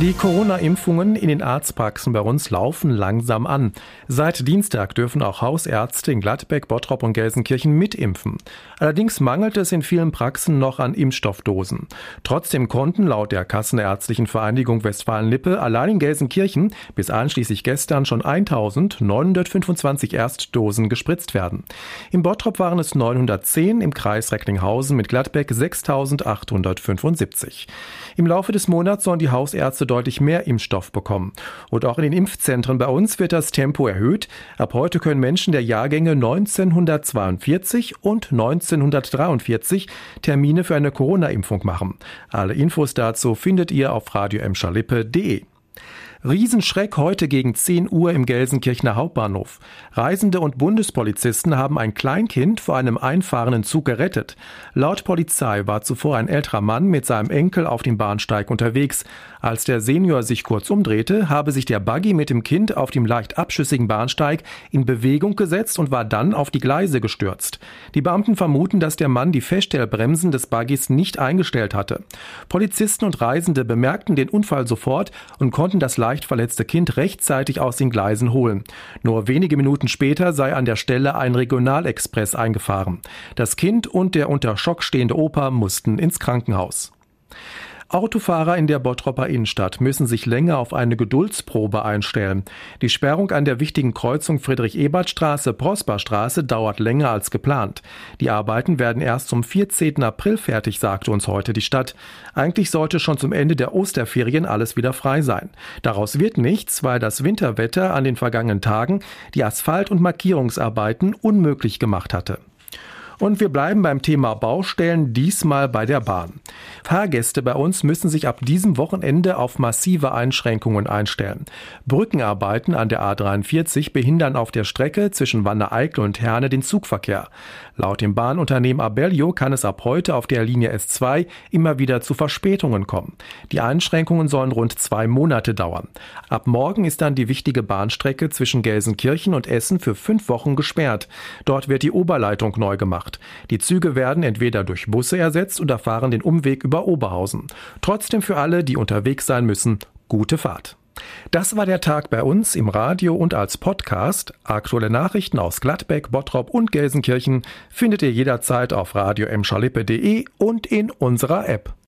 Die Corona-Impfungen in den Arztpraxen bei uns laufen langsam an. Seit Dienstag dürfen auch Hausärzte in Gladbeck, Bottrop und Gelsenkirchen mitimpfen. Allerdings mangelt es in vielen Praxen noch an Impfstoffdosen. Trotzdem konnten laut der Kassenärztlichen Vereinigung Westfalen-Lippe allein in Gelsenkirchen bis einschließlich gestern schon 1925 Erstdosen gespritzt werden. Im Bottrop waren es 910, im Kreis Recklinghausen mit Gladbeck 6875. Im Laufe des Monats sollen die Hausärzte deutlich mehr Impfstoff bekommen. Und auch in den Impfzentren bei uns wird das Tempo erhöht. Ab heute können Menschen der Jahrgänge 1942 und 1943 Termine für eine Corona-Impfung machen. Alle Infos dazu findet ihr auf radioemschalippe.de. Riesenschreck heute gegen 10 Uhr im Gelsenkirchener Hauptbahnhof. Reisende und Bundespolizisten haben ein Kleinkind vor einem einfahrenden Zug gerettet. Laut Polizei war zuvor ein älterer Mann mit seinem Enkel auf dem Bahnsteig unterwegs. Als der Senior sich kurz umdrehte, habe sich der Buggy mit dem Kind auf dem leicht abschüssigen Bahnsteig in Bewegung gesetzt und war dann auf die Gleise gestürzt. Die Beamten vermuten, dass der Mann die Feststellbremsen des Buggys nicht eingestellt hatte. Polizisten und Reisende bemerkten den Unfall sofort und konnten das leicht verletzte Kind rechtzeitig aus den Gleisen holen. Nur wenige Minuten später sei an der Stelle ein Regionalexpress eingefahren. Das Kind und der unter Schock stehende Opa mussten ins Krankenhaus. Autofahrer in der Bottropper Innenstadt müssen sich länger auf eine Geduldsprobe einstellen. Die Sperrung an der wichtigen Kreuzung Friedrich-Ebert-Straße-Prosperstraße dauert länger als geplant. Die Arbeiten werden erst zum 14. April fertig, sagte uns heute die Stadt. Eigentlich sollte schon zum Ende der Osterferien alles wieder frei sein. Daraus wird nichts, weil das Winterwetter an den vergangenen Tagen die Asphalt- und Markierungsarbeiten unmöglich gemacht hatte. Und wir bleiben beim Thema Baustellen, diesmal bei der Bahn. Fahrgäste bei uns müssen sich ab diesem Wochenende auf massive Einschränkungen einstellen. Brückenarbeiten an der A43 behindern auf der Strecke zwischen Wanne-Eickel und Herne den Zugverkehr. Laut dem Bahnunternehmen Abellio kann es ab heute auf der Linie S2 immer wieder zu Verspätungen kommen. Die Einschränkungen sollen rund zwei Monate dauern. Ab morgen ist dann die wichtige Bahnstrecke zwischen Gelsenkirchen und Essen für fünf Wochen gesperrt. Dort wird die Oberleitung neu gemacht gemacht. Die Züge werden entweder durch Busse ersetzt oder fahren den Umweg über Oberhausen. Trotzdem für alle, die unterwegs sein müssen, gute Fahrt. Das war der Tag bei uns im Radio und als Podcast. Aktuelle Nachrichten aus Gladbeck, Bottrop und Gelsenkirchen findet ihr jederzeit auf radio und in unserer App.